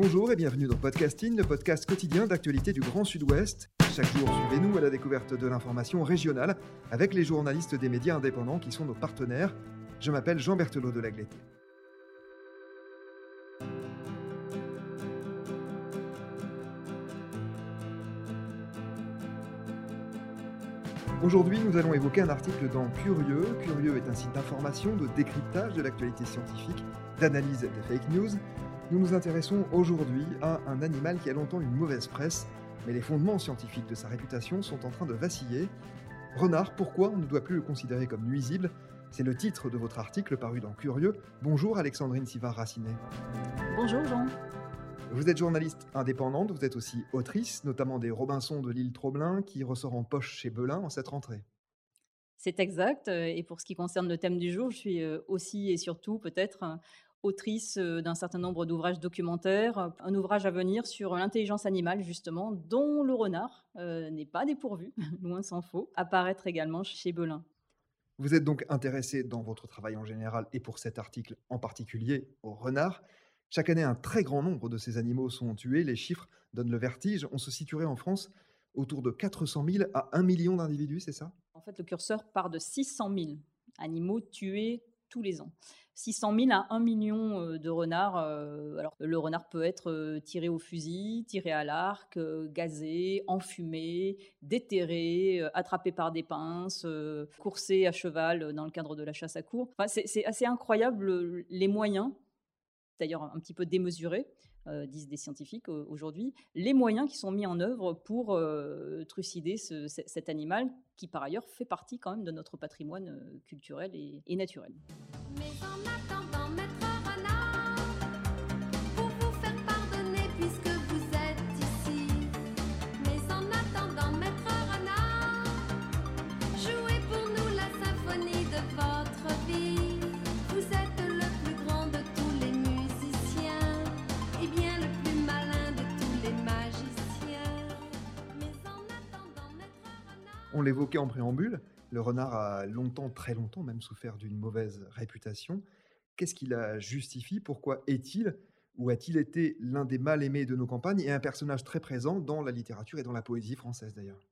Bonjour et bienvenue dans Podcasting, le podcast quotidien d'actualité du Grand Sud-Ouest. Chaque jour, suivez-nous à la découverte de l'information régionale avec les journalistes des médias indépendants qui sont nos partenaires. Je m'appelle Jean Berthelot de Lagleté. Aujourd'hui, nous allons évoquer un article dans Curieux. Curieux est un site d'information, de décryptage de l'actualité scientifique, d'analyse des fake news. Nous nous intéressons aujourd'hui à un animal qui a longtemps une mauvaise presse, mais les fondements scientifiques de sa réputation sont en train de vaciller. Renard, pourquoi on ne doit plus le considérer comme nuisible? C'est le titre de votre article paru dans Curieux. Bonjour Alexandrine Sivard-Racinet. Bonjour Jean. Vous êtes journaliste indépendante, vous êtes aussi autrice, notamment des Robinson de l'île Troblin, qui ressort en poche chez Belin en cette rentrée. C'est exact. Et pour ce qui concerne le thème du jour, je suis aussi et surtout peut-être autrice d'un certain nombre d'ouvrages documentaires, un ouvrage à venir sur l'intelligence animale justement, dont le renard n'est pas dépourvu, loin s'en faut, apparaître également chez Belin. Vous êtes donc intéressé dans votre travail en général et pour cet article en particulier au renard. Chaque année, un très grand nombre de ces animaux sont tués. Les chiffres donnent le vertige. On se situerait en France autour de 400 000 à 1 million d'individus, c'est ça? En fait, le curseur part de 600 000 animaux tués tous les ans. 600 000 à 1 million de renards. Alors, le renard peut être tiré au fusil, tiré à l'arc, gazé, enfumé, déterré, attrapé par des pinces, coursé à cheval dans le cadre de la chasse à cour. Enfin, c'est assez incroyable les moyens d'ailleurs un petit peu démesuré, euh, disent des scientifiques aujourd'hui, les moyens qui sont mis en œuvre pour euh, trucider cet animal qui par ailleurs fait partie quand même de notre patrimoine euh, culturel et, naturel. On l'évoquait en préambule, le renard a longtemps, très longtemps même souffert d'une mauvaise réputation. Qu'est-ce qui la justifie? Pourquoi est-il ou a-t-il été l'un des mal aimés de nos campagnes et un personnage très présent dans la littérature et dans la poésie française d'ailleurs?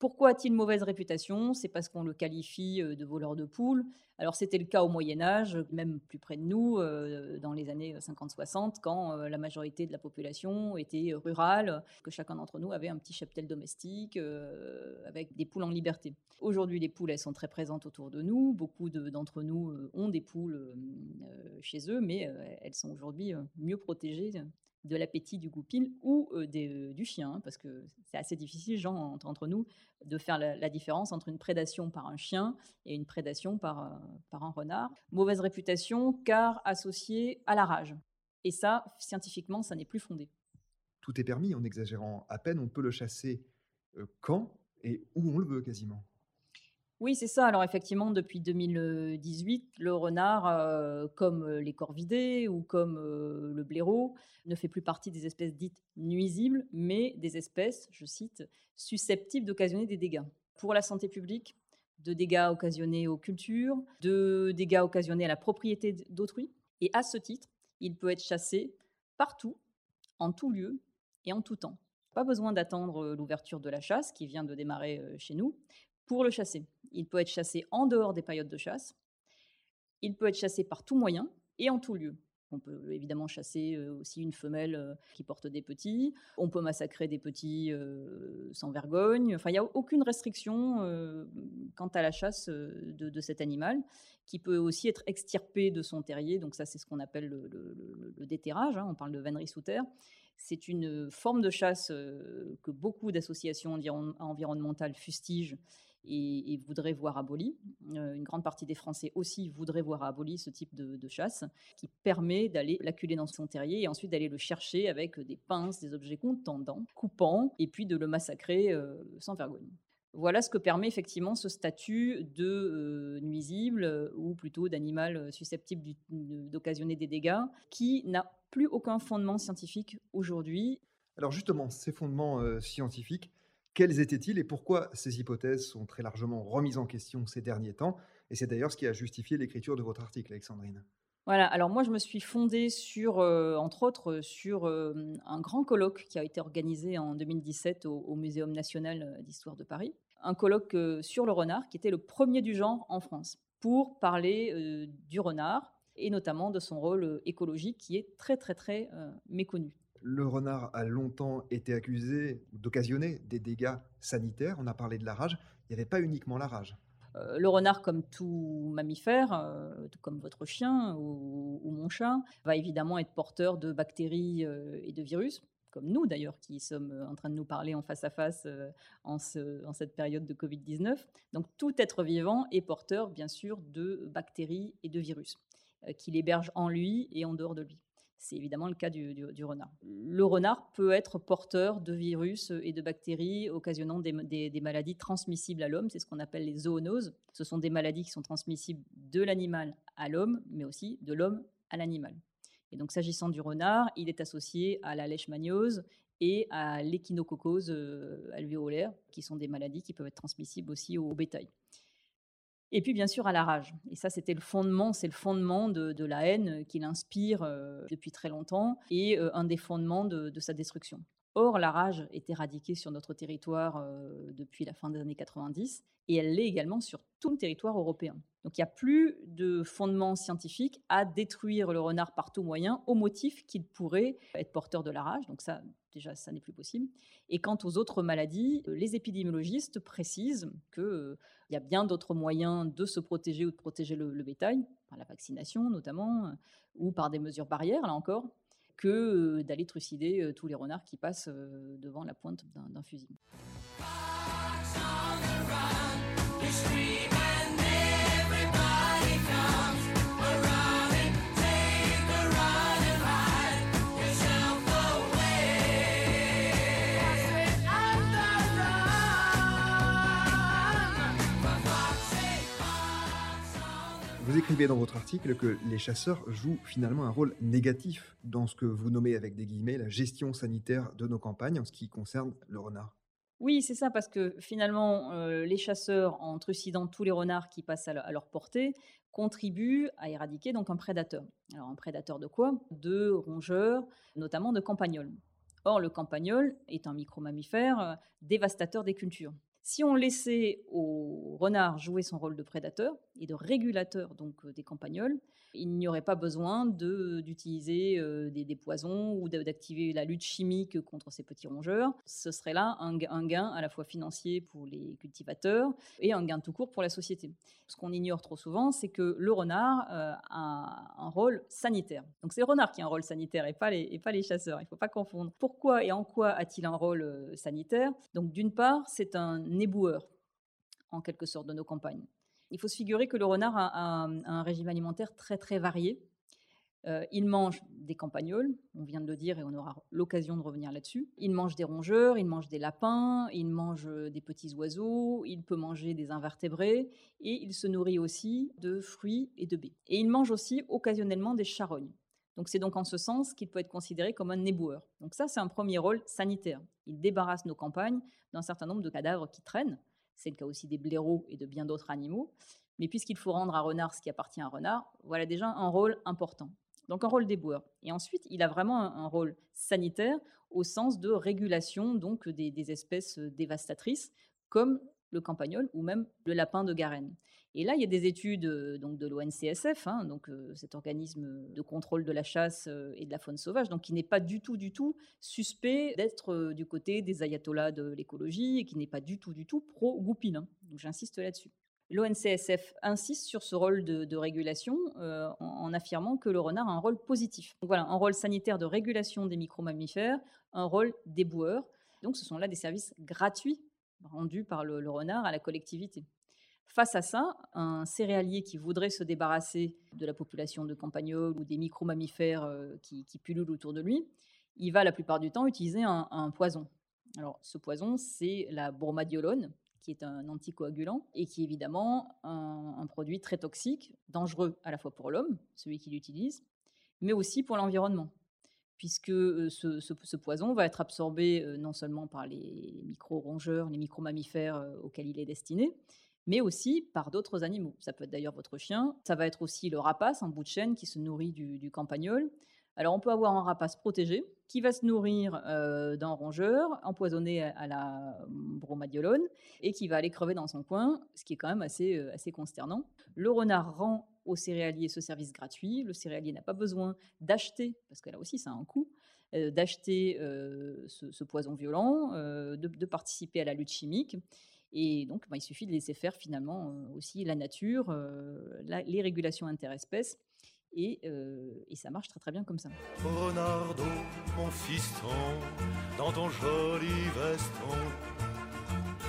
Pourquoi a-t-il mauvaise réputation? C'est parce qu'on le qualifie de voleur de poules. Alors c'était le cas au Moyen Âge, même plus près de nous, dans les années 50-60, quand la majorité de la population était rurale, que chacun d'entre nous avait un petit cheptel domestique avec des poules en liberté. Aujourd'hui, les poules, elles sont très présentes autour de nous. Beaucoup d'entre nous ont des poules chez eux, mais elles sont aujourd'hui mieux protégées de l'appétit du goupil ou du chien, parce que c'est assez difficile, Jean, entre, nous, de faire la, différence entre une prédation par un chien et une prédation par, par un renard. Mauvaise réputation, car associée à la rage. Et ça, scientifiquement, ça n'est plus fondé. Tout est permis, en exagérant à peine, on peut le chasser quand et où on le veut quasiment. Oui, c'est ça. Alors effectivement, depuis 2018, le renard, euh, comme les corvidés ou comme euh, le blaireau, ne fait plus partie des espèces dites nuisibles, mais des espèces, je cite, susceptibles d'occasionner des dégâts. Pour la santé publique, de dégâts occasionnés aux cultures, de dégâts occasionnés à la propriété d'autrui. Et à ce titre, il peut être chassé partout, en tout lieu et en tout temps. Pas besoin d'attendre l'ouverture de la chasse qui vient de démarrer chez nous pour le chasser. Il peut être chassé en dehors des périodes de chasse. Il peut être chassé par tout moyen et en tout lieu. On peut évidemment chasser aussi une femelle qui porte des petits. On peut massacrer des petits sans vergogne. Enfin, il n'y a aucune restriction quant à la chasse de, cet animal, qui peut aussi être extirpé de son terrier. Donc ça, c'est ce qu'on appelle le, déterrage. Hein. On parle de vannerie sous terre. C'est une forme de chasse que beaucoup d'associations environnementales fustigent et, voudraient voir aboli. une grande partie des Français aussi voudraient voir aboli ce type de, chasse qui permet d'aller l'acculer dans son terrier et ensuite d'aller le chercher avec des pinces, des objets contendants, coupants, et puis de le massacrer sans vergogne. Voilà ce que permet effectivement ce statut de nuisible ou plutôt d'animal susceptible d'occasionner des dégâts qui n'a plus aucun fondement scientifique aujourd'hui. Alors justement, ces fondements scientifiques, quels étaient-ils et pourquoi ces hypothèses sont très largement remises en question ces derniers temps? Et c'est d'ailleurs ce qui a justifié l'écriture de votre article, Alexandrine. Voilà, alors moi je me suis fondée sur, entre autres, sur un grand colloque qui a été organisé en 2017 au, au Muséum national d'histoire de Paris. Un colloque sur le renard qui était le premier du genre en France pour parler du renard et notamment de son rôle écologique qui est très très très méconnu. Le renard a longtemps été accusé d'occasionner des dégâts sanitaires. On a parlé de la rage. Il n'y avait pas uniquement la rage. Euh, le renard, comme tout mammifère, euh, comme votre chien ou, mon chat, va évidemment être porteur de bactéries euh, et de virus, comme nous d'ailleurs, qui sommes en train de nous parler en face à face en, en, cette période de Covid-19. Donc tout être vivant est porteur, bien sûr, de bactéries et de virus, qu'il héberge en lui et en dehors de lui. C'est évidemment le cas du, renard. Le renard peut être porteur de virus et de bactéries occasionnant des, maladies transmissibles à l'homme. C'est ce qu'on appelle les zoonoses. Ce sont des maladies qui sont transmissibles de l'animal à l'homme, mais aussi de l'homme à l'animal. Et donc, s'agissant du renard, il est associé à la leishmaniose et à l'échinococose euh, alvéolaire, qui sont des maladies qui peuvent être transmissibles aussi au bétail. Et puis bien sûr à la rage. Et ça, c'était le fondement, c'est le fondement de, la haine qu'il inspire euh, depuis très longtemps et euh, un des fondements de, sa destruction. Or, la rage est éradiquée sur notre territoire depuis la fin des années 90 et elle l'est également sur tout le territoire européen. Donc il n'y a plus de fondement scientifique à détruire le renard par tout moyen au motif qu'il pourrait être porteur de la rage. Donc ça, déjà, ça n'est plus possible. Et quant aux autres maladies, les épidémiologistes précisent qu'il y a bien d'autres moyens de se protéger ou de protéger le, bétail, par la vaccination notamment, ou par des mesures barrières, là encore, que d'aller trucider tous les renards qui passent devant la pointe d'un fusil. Vous écrivez dans votre article que les chasseurs jouent finalement un rôle négatif dans ce que vous nommez avec des guillemets la gestion sanitaire de nos campagnes en ce qui concerne le renard. Oui, c'est ça, parce que finalement, euh, les chasseurs, en trucidant tous les renards qui passent à, leur portée, contribuent à éradiquer donc un prédateur. Alors un prédateur de quoi? De rongeurs, notamment de campagnols. Or, le campagnol est un micro-mammifère euh, dévastateur des cultures. Si on laissait au renard jouer son rôle de prédateur et de régulateur donc euh, des campagnols, il n'y aurait pas besoin d'utiliser euh, des, poisons ou d'activer la lutte chimique contre ces petits rongeurs. Ce serait là un, gain à la fois financier pour les cultivateurs et un gain tout court pour la société. Ce qu'on ignore trop souvent, c'est que le renard euh, a un rôle sanitaire. Donc c'est le renard qui a un rôle sanitaire et pas les, et pas les chasseurs. Il ne faut pas confondre. Pourquoi et en quoi a-t-il un rôle euh, sanitaire? Donc d'une part, c'est un éboueur en quelque sorte de nos campagnes. Il faut se figurer que le renard a, un régime alimentaire très très varié. Euh, il mange des campagnols, on vient de le dire et on aura l'occasion de revenir là-dessus. Il mange des rongeurs, il mange des lapins, il mange euh, des petits oiseaux, il peut manger des invertébrés et il se nourrit aussi de fruits et de baies. Et il mange aussi occasionnellement des charognes. Donc c'est donc en ce sens qu'il peut être considéré comme un éboueur. Donc ça c'est un premier rôle sanitaire. Il débarrasse nos campagnes d'un certain nombre de cadavres qui traînent c'est le cas aussi des blaireaux et de bien d'autres animaux. Mais puisqu'il faut rendre à renard ce qui appartient à renard, voilà déjà un rôle important. Donc un rôle d'éboueur. Et ensuite, il a vraiment un, rôle sanitaire au sens de régulation donc des, espèces dévastatrices comme le campagnol ou même le lapin de Garenne. Et là, il y a des études donc de l'ONCSF, hein, donc cet organisme de contrôle de la chasse et de la faune sauvage, donc qui n'est pas du tout, du tout suspect d'être du côté des ayatollahs de l'écologie et qui n'est pas du tout, du tout pro-goupil. Donc j'insiste là-dessus. L'ONCSF insiste sur ce rôle de, régulation en, affirmant que le renard a un rôle positif. Voilà, un rôle sanitaire de régulation des micro-mammifères, un rôle d'éboueur. Donc ce sont là des services gratuits rendu par le, renard à la collectivité. Face à ça, un céréalier qui voudrait se débarrasser de la population de campagnols ou des micro-mammifères euh, qui, pullulent autour de lui, il va la plupart du temps utiliser un, poison. Alors, ce poison, c'est la bromadiolone, qui est un anticoagulant et qui est évidemment un, produit très toxique, dangereux à la fois pour l'homme, celui qui l'utilise, mais aussi pour l'environnement puisque ce, poison va être absorbé non seulement par les micro-rongeurs, les micro-mammifères auxquels il est destiné, mais aussi par d'autres animaux. Ça peut être d'ailleurs votre chien, ça va être aussi le rapace, un bout de chêne qui se nourrit du, campagnol. Alors on peut avoir un rapace protégé qui va se nourrir d'un rongeur empoisonné à, la bromadiolone et qui va aller crever dans son coin, ce qui est quand même assez, assez consternant. Le renard rend au céréalier ce service gratuit. Le céréalier n'a pas besoin d'acheter, parce que là aussi ça a un coût, euh, d'acheter euh, ce, poison violent, euh, de, participer à la lutte chimique. Et donc, bah, il suffit de laisser faire finalement aussi la nature, les régulations interespèces. Et, et, ça marche très très bien comme ça. Renardo, mon fiston, dans ton joli veston,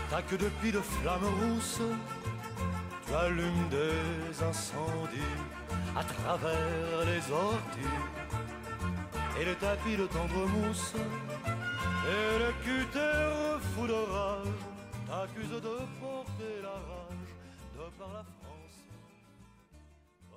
t'as que depuis de flammes rousses allume des incendies à travers les orties et le tapis de tendre mousse et le cutter fou de de porter la rage de par la France.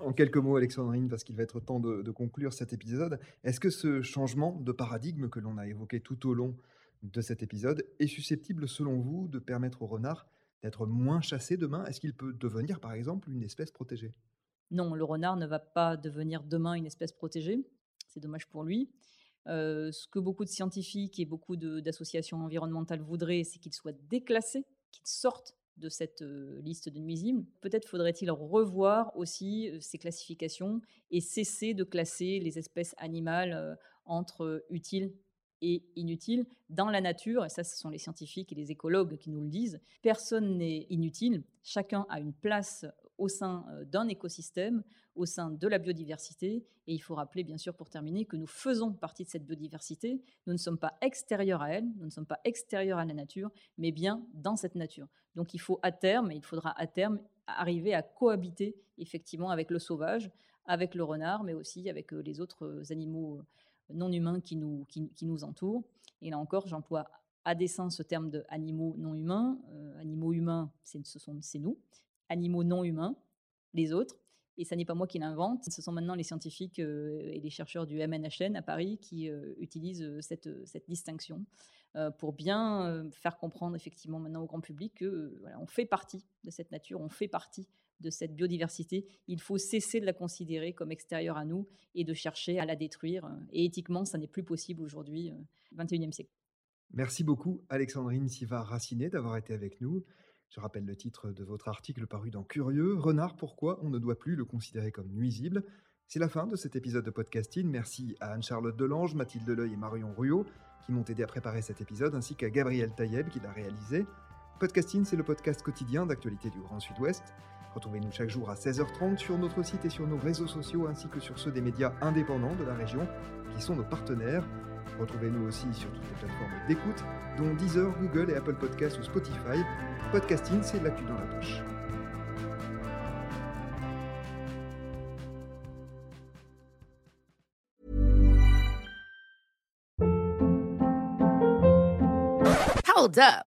En quelques mots, Alexandrine, parce qu'il va être temps de, de conclure cet épisode, est-ce que ce changement de paradigme que l'on a évoqué tout au long de cet épisode est susceptible, selon vous, de permettre au renard d'être moins chassé demain? Est-ce qu'il peut devenir, par exemple, une espèce protégée? Non, le renard ne va pas devenir demain une espèce protégée. C'est dommage pour lui. Euh, ce que beaucoup de scientifiques et beaucoup d'associations environnementales voudraient, c'est qu'il soit déclassé, qu'il sorte de cette liste de nuisibles. Peut-être faudrait-il revoir aussi ces classifications et cesser de classer les espèces animales entre utiles et inutile dans la nature, et ça ce sont les scientifiques et les écologues qui nous le disent, personne n'est inutile, chacun a une place au sein euh, d'un écosystème, au sein de la biodiversité, et il faut rappeler bien sûr pour terminer que nous faisons partie de cette biodiversité, nous ne sommes pas extérieurs à elle, nous ne sommes pas extérieurs à la nature, mais bien dans cette nature. Donc il faut à terme, et il faudra à terme arriver à cohabiter effectivement avec le sauvage, avec le renard, mais aussi avec euh, les autres euh, animaux non humains qui nous, qui, nous entourent. Et là encore, j'emploie à dessein ce terme de animaux non humains. Animaux humains, ce sont, c'est nous. Animaux non humains, les autres. Et ça n'est pas moi qui l'invente, ce sont maintenant les scientifiques et les chercheurs du MNHN à Paris qui utilisent cette, distinction pour bien faire comprendre effectivement maintenant au grand public que voilà, on fait partie de cette nature, on fait partie de cette biodiversité, il faut cesser de la considérer comme extérieure à nous et de chercher à la détruire. Et éthiquement, ça n'est plus possible aujourd'hui, 21e euh, siècle. Merci beaucoup, Alexandrine Siva-Racinet, d'avoir été avec nous. Je rappelle le titre de votre article paru dans Curieux, Renard, pourquoi on ne doit plus le considérer comme nuisible? C'est la fin de cet épisode de podcasting. Merci à Anne-Charlotte Delange, Mathilde Deleuil et Marion Ruot qui m'ont aidé à préparer cet épisode, ainsi qu'à Gabriel Taïeb qui l'a réalisé. Podcasting, c'est le podcast quotidien d'actualité du Grand Sud-Ouest. Retrouvez-nous chaque jour à 16h30 sur notre site et sur nos réseaux sociaux ainsi que sur ceux des médias indépendants de la région qui sont nos partenaires. Retrouvez-nous aussi sur toutes les plateformes d'écoute, dont Deezer, Google et Apple Podcasts ou Spotify. Podcasting, c'est l'actu dans la poche. Hold up.